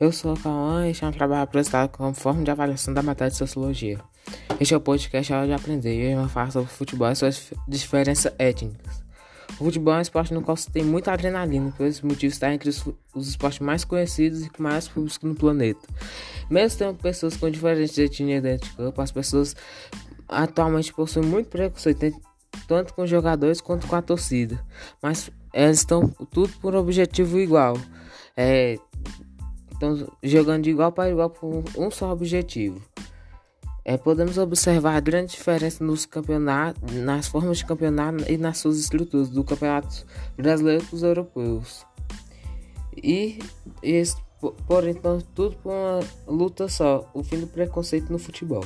Eu sou o Cauã e este é um trabalho apresentado como forma de avaliação da matéria de Sociologia. Este é o podcast Hora de Aprender e eu vou falar sobre futebol e suas diferenças étnicas. O futebol é um esporte no qual se tem muita adrenalina, por esse motivo está entre os, os esportes mais conhecidos e com mais público no planeta. Mesmo tendo pessoas com diferentes etnias dentro de campo, as pessoas atualmente possuem muito preconceito, tanto com os jogadores quanto com a torcida. Mas eles estão tudo por objetivo igual. É, estão jogando de igual para igual por um só objetivo. É, podemos observar grande diferença nos campeonatos, nas formas de campeonato e nas suas estruturas do campeonato brasileiro para os europeus. E, e por então tudo por uma luta só, o fim do preconceito no futebol.